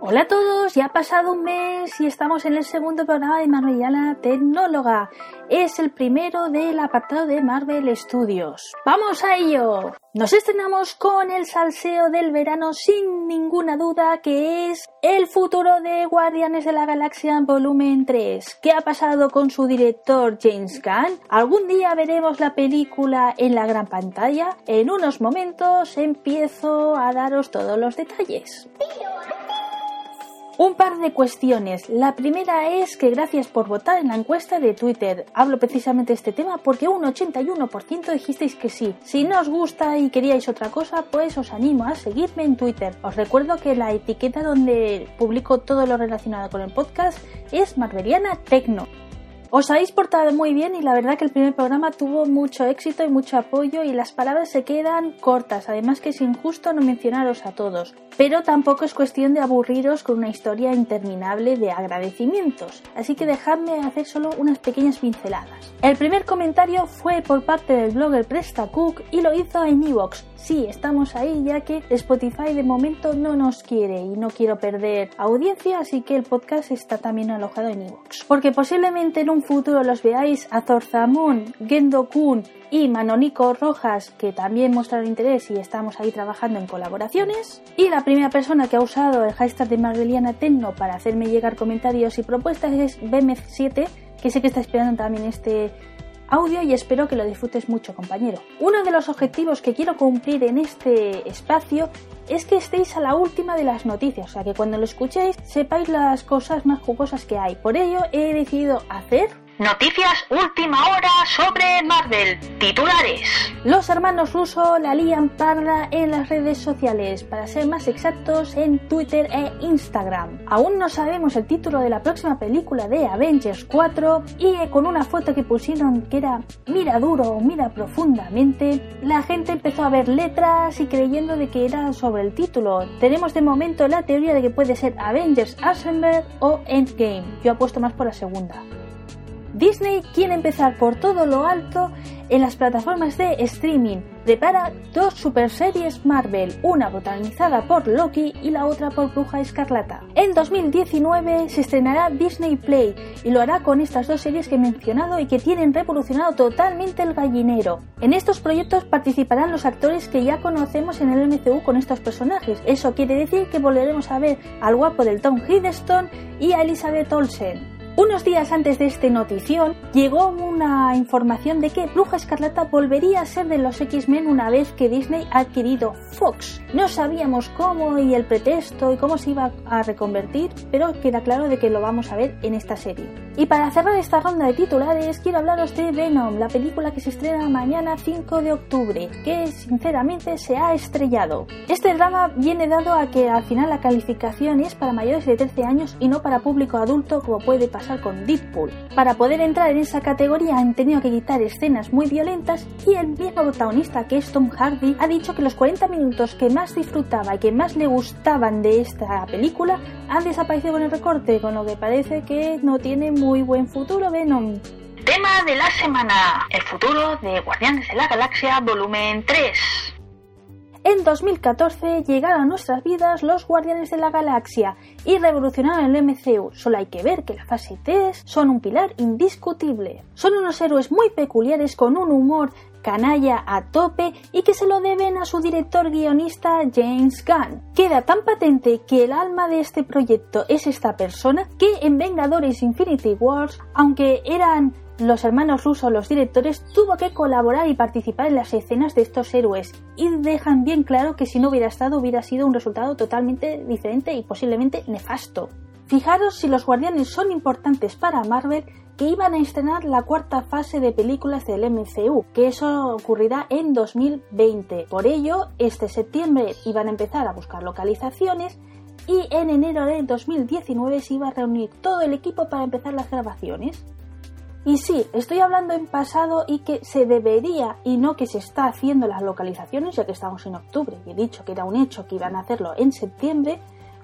Hola a todos, ya ha pasado un mes y estamos en el segundo programa de Marveliana Tecnóloga. Es el primero del apartado de Marvel Studios. ¡Vamos a ello! Nos estrenamos con el salseo del verano sin ninguna duda que es el futuro de Guardianes de la Galaxia Volumen 3. ¿Qué ha pasado con su director James Gunn? ¿Algún día veremos la película en la gran pantalla? En unos momentos empiezo a daros todos los detalles. Un par de cuestiones. La primera es que gracias por votar en la encuesta de Twitter. Hablo precisamente de este tema porque un 81% dijisteis que sí. Si no os gusta y queríais otra cosa, pues os animo a seguirme en Twitter. Os recuerdo que la etiqueta donde publico todo lo relacionado con el podcast es Marveliana Tecno. Os habéis portado muy bien y la verdad que el primer programa tuvo mucho éxito y mucho apoyo y las palabras se quedan cortas, además que es injusto no mencionaros a todos. Pero tampoco es cuestión de aburriros con una historia interminable de agradecimientos, así que dejadme hacer solo unas pequeñas pinceladas. El primer comentario fue por parte del blogger PrestaCook y lo hizo en Evox. Sí, estamos ahí ya que Spotify de momento no nos quiere y no quiero perder audiencia, así que el podcast está también alojado en Evox. Porque posiblemente en un futuro los veáis a Zorzamun, Gendo Kun y Manonico Rojas, que también mostraron interés y estamos ahí trabajando en colaboraciones. Y la primera persona que ha usado el hashtag de Marveliana Tecno para hacerme llegar comentarios y propuestas es BM7, que sé que está esperando también este audio y espero que lo disfrutes mucho, compañero. Uno de los objetivos que quiero cumplir en este espacio es que estéis a la última de las noticias, o sea que cuando lo escuchéis sepáis las cosas más jugosas que hay. Por ello he decidido hacer Noticias última hora sobre Marvel. Titulares. Los hermanos Russo la lían parda en las redes sociales, para ser más exactos en Twitter e Instagram. Aún no sabemos el título de la próxima película de Avengers 4 y con una foto que pusieron que era mira duro o mira profundamente, la gente empezó a ver letras y creyendo de que era sobre el título. Tenemos de momento la teoría de que puede ser Avengers Assemble o Endgame. Yo apuesto más por la segunda. Disney quiere empezar por todo lo alto en las plataformas de streaming. Prepara dos super series Marvel, una protagonizada por Loki y la otra por Bruja Escarlata. En 2019 se estrenará Disney Play y lo hará con estas dos series que he mencionado y que tienen revolucionado totalmente el gallinero. En estos proyectos participarán los actores que ya conocemos en el MCU con estos personajes. Eso quiere decir que volveremos a ver al guapo del Tom Hiddleston y a Elizabeth Olsen. Unos días antes de esta notición llegó una información de que Bruja Escarlata volvería a ser de los X-Men una vez que Disney ha adquirido Fox. No sabíamos cómo y el pretexto y cómo se iba a reconvertir, pero queda claro de que lo vamos a ver en esta serie. Y para cerrar esta ronda de titulares quiero hablaros de Venom, la película que se estrena mañana 5 de octubre, que sinceramente se ha estrellado. Este drama viene dado a que al final la calificación es para mayores de 13 años y no para público adulto como puede pasar con Deadpool. Para poder entrar en esa categoría han tenido que quitar escenas muy violentas y el mismo protagonista que es Tom Hardy ha dicho que los 40 minutos que más disfrutaba y que más le gustaban de esta película han desaparecido con el recorte, con lo que parece que no tiene muy buen futuro Venom. Tema de la semana, el futuro de Guardianes de la Galaxia volumen 3. En 2014 llegaron a nuestras vidas los Guardianes de la Galaxia y revolucionaron el MCU. Solo hay que ver que la fase 3 son un pilar indiscutible. Son unos héroes muy peculiares con un humor canalla a tope y que se lo deben a su director guionista James Gunn. Queda tan patente que el alma de este proyecto es esta persona que en Vengadores Infinity Wars, aunque eran los hermanos rusos, los directores, tuvo que colaborar y participar en las escenas de estos héroes y dejan bien claro que si no hubiera estado hubiera sido un resultado totalmente diferente y posiblemente nefasto. Fijaros si los guardianes son importantes para Marvel que iban a estrenar la cuarta fase de películas del MCU, que eso ocurrirá en 2020. Por ello, este septiembre iban a empezar a buscar localizaciones y en enero de 2019 se iba a reunir todo el equipo para empezar las grabaciones. Y sí, estoy hablando en pasado y que se debería y no que se está haciendo las localizaciones ya que estamos en octubre y he dicho que era un hecho que iban a hacerlo en septiembre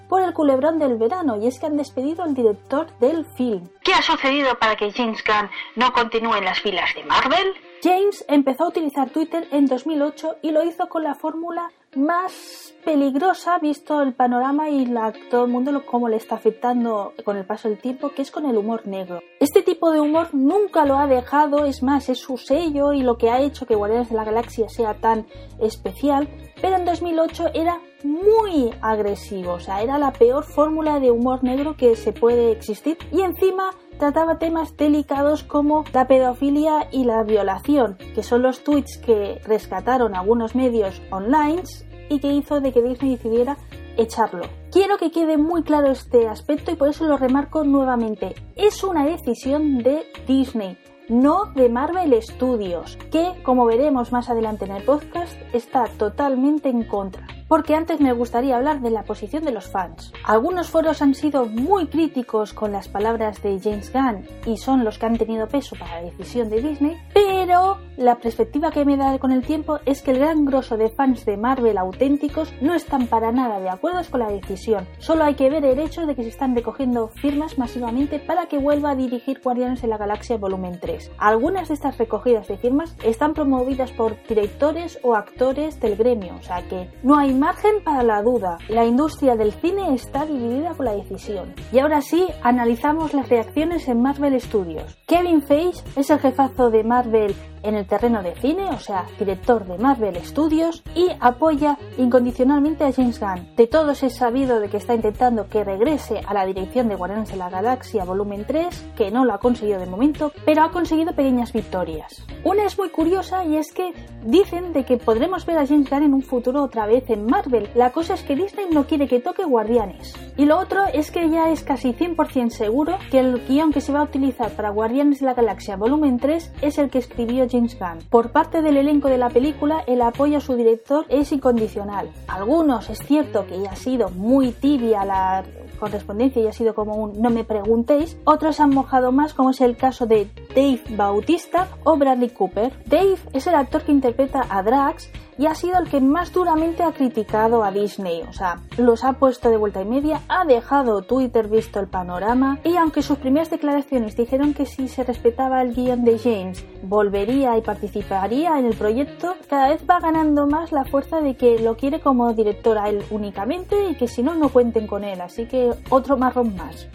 por el culebrón del verano y es que han despedido al director del film. ¿Qué ha sucedido para que James Gunn no continúe en las filas de Marvel? James empezó a utilizar Twitter en 2008 y lo hizo con la fórmula más peligrosa visto el panorama y todo el mundo lo, cómo le está afectando con el paso del tiempo, que es con el humor negro. Este tipo de humor nunca lo ha dejado, es más, es su sello y lo que ha hecho que Guardianes de la Galaxia sea tan especial, pero en 2008 era muy agresivo, o sea, era la peor fórmula de humor negro que se puede existir y encima trataba temas delicados como la pedofilia y la violación, que son los tweets que rescataron algunos medios online y que hizo de que Disney decidiera echarlo. Quiero que quede muy claro este aspecto y por eso lo remarco nuevamente. Es una decisión de Disney, no de Marvel Studios, que, como veremos más adelante en el podcast, está totalmente en contra porque antes me gustaría hablar de la posición de los fans. Algunos foros han sido muy críticos con las palabras de James Gunn y son los que han tenido peso para la decisión de Disney, pero la perspectiva que me da con el tiempo es que el gran grosso de fans de Marvel auténticos no están para nada de acuerdo con la decisión. Solo hay que ver el hecho de que se están recogiendo firmas masivamente para que vuelva a dirigir Guardianes de la Galaxia Volumen 3. Algunas de estas recogidas de firmas están promovidas por directores o actores del gremio, o sea que no hay margen para la duda. La industria del cine está dividida por la decisión. Y ahora sí, analizamos las reacciones en Marvel Studios. Kevin Feige es el jefazo de Marvel en el terreno de cine, o sea, director de Marvel Studios, y apoya incondicionalmente a James Gunn. De todos es sabido de que está intentando que regrese a la dirección de Guardianes de la Galaxia Volumen 3, que no lo ha conseguido de momento, pero ha conseguido pequeñas victorias. Una es muy curiosa y es que dicen de que podremos ver a James Gunn en un futuro otra vez en Marvel. La cosa es que Disney no quiere que toque Guardianes. Y lo otro es que ya es casi 100% seguro que el guion que se va a utilizar para Guardianes de la Galaxia Volumen 3 es el que escribió James Gunn. Por parte del elenco de la película, el apoyo a su director es incondicional. Algunos, es cierto que ha sido muy tibia la correspondencia y ha sido como un no me preguntéis, otros han mojado más como es el caso de Dave Bautista o Bradley Cooper. Dave es el actor que interpreta a Drax y ha sido el que más duramente ha criticado a Disney, o sea, los ha puesto de vuelta y media, ha dejado Twitter visto el panorama y aunque sus primeras declaraciones dijeron que si se respetaba el guion de James volvería y participaría en el proyecto, cada vez va ganando más la fuerza de que lo quiere como director a él únicamente y que si no no cuenten con él, así que otro marrón más.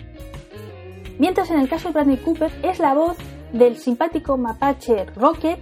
Mientras en el caso de Bradley Cooper es la voz del simpático mapache Rocket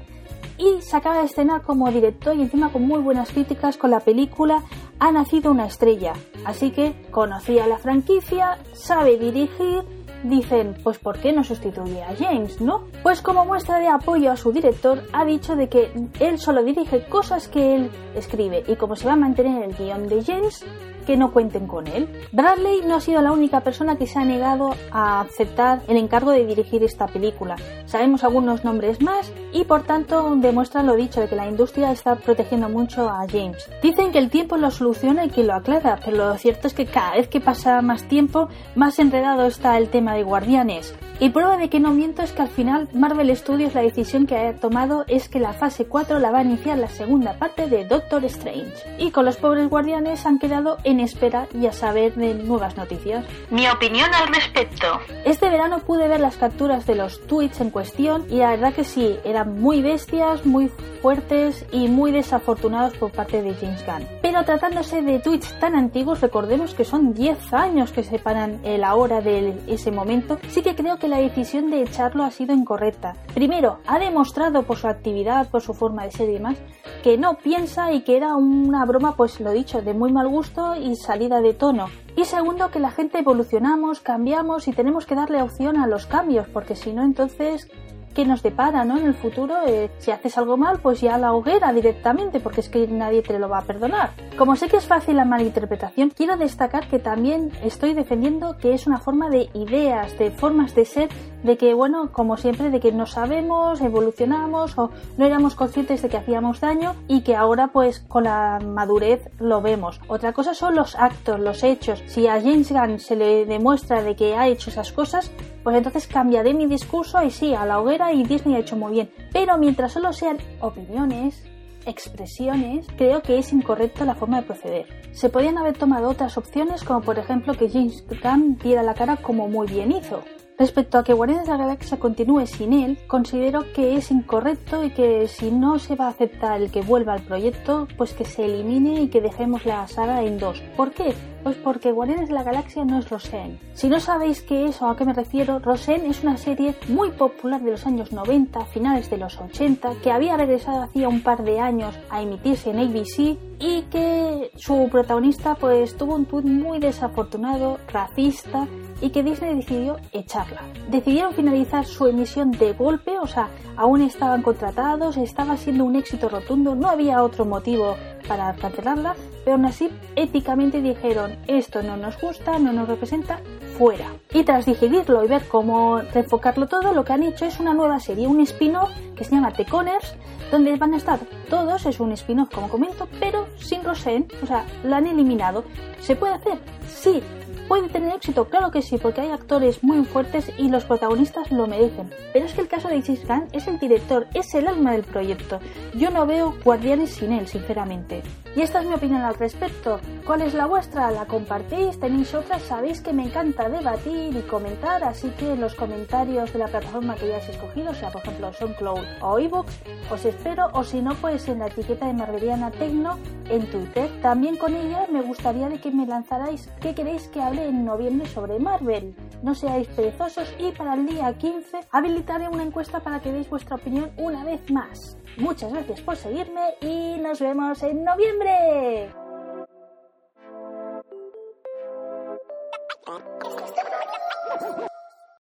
y se acaba de estrenar como director y encima con muy buenas críticas con la película Ha nacido una estrella. Así que conocía la franquicia, sabe dirigir, dicen, pues ¿por qué no sustituye a James, no? Pues como muestra de apoyo a su director, ha dicho de que él solo dirige cosas que él escribe y como se va a mantener el guion de James, que no cuenten con él. Bradley no ha sido la única persona que se ha negado a aceptar el encargo de dirigir esta película. Sabemos algunos nombres más y por tanto demuestran lo dicho de que la industria está protegiendo mucho a James. Dicen que el tiempo lo soluciona y que lo aclara, pero lo cierto es que cada vez que pasa más tiempo, más enredado está el tema de Guardianes. Y prueba de que no miento es que al final Marvel Studios la decisión que ha tomado es que la fase 4 la va a iniciar la segunda parte de Doctor Strange. Y con los pobres guardianes han quedado en espera y a saber de nuevas noticias. Mi opinión al respecto. Este verano pude ver las capturas de los tweets en cuestión y la verdad que sí, eran muy bestias, muy fuertes y muy desafortunados por parte de James Gunn. Pero tratándose de tweets tan antiguos, recordemos que son 10 años que separan la hora de ese momento, sí que creo que la decisión de echarlo ha sido incorrecta. Primero, ha demostrado por su actividad, por su forma de ser y demás, que no piensa y que era una broma, pues lo dicho, de muy mal gusto y salida de tono. Y segundo, que la gente evolucionamos, cambiamos y tenemos que darle opción a los cambios, porque si no, entonces qué nos depara ¿no? en el futuro. Eh, si haces algo mal, pues ya la hoguera directamente, porque es que nadie te lo va a perdonar. Como sé que es fácil la malinterpretación, quiero destacar que también estoy defendiendo que es una forma de ideas, de formas de ser, de que, bueno, como siempre, de que no sabemos, evolucionamos o no éramos conscientes de que hacíamos daño y que ahora, pues, con la madurez lo vemos. Otra cosa son los actos, los hechos. Si a James Gunn se le demuestra de que ha hecho esas cosas, pues entonces cambiaré mi discurso y sí, a la hoguera y Disney ha hecho muy bien. Pero mientras solo sean opiniones, expresiones, creo que es incorrecta la forma de proceder. Se podían haber tomado otras opciones, como por ejemplo que James Gunn diera la cara como muy bien hizo. Respecto a que Guardianes de la Galaxia continúe sin él, considero que es incorrecto y que si no se va a aceptar el que vuelva al proyecto, pues que se elimine y que dejemos la saga en dos. ¿Por qué? Pues porque Guardianes de la Galaxia no es Rosen. Si no sabéis qué es o a qué me refiero, Rosen es una serie muy popular de los años 90, finales de los 80, que había regresado hacía un par de años a emitirse en ABC y que su protagonista pues tuvo un tweet muy desafortunado, racista y que Disney decidió echarla. Decidieron finalizar su emisión de golpe, o sea, aún estaban contratados, estaba siendo un éxito rotundo, no había otro motivo para cancelarla, pero aún así éticamente dijeron esto no nos gusta, no nos representa, fuera. Y tras digerirlo y ver cómo reenfocarlo todo, lo que han hecho es una nueva serie, un spin-off que se llama The Connors, donde van a estar todos, es un spin-off como comento, pero sin Rosen, o sea, la han eliminado. ¿Se puede hacer? Sí, ¿Puede tener éxito? Claro que sí, porque hay actores muy fuertes y los protagonistas lo merecen. Pero es que el caso de James Gunn es el director, es el alma del proyecto. Yo no veo Guardianes sin él, sinceramente. Y esta es mi opinión al respecto. ¿Cuál es la vuestra? ¿La compartís? ¿Tenéis otras? Sabéis que me encanta debatir y comentar, así que en los comentarios de la plataforma que hayáis escogido, sea por ejemplo SoundCloud o iVoox, os espero, o si no, pues en la etiqueta de Marveliana Tecno en Twitter. También con ella me gustaría de que me lanzarais qué queréis que hable en noviembre sobre Marvel. No seáis perezosos y para el día 15 habilitaré una encuesta para que deis vuestra opinión una vez más. Muchas gracias por seguirme y nos vemos en noviembre.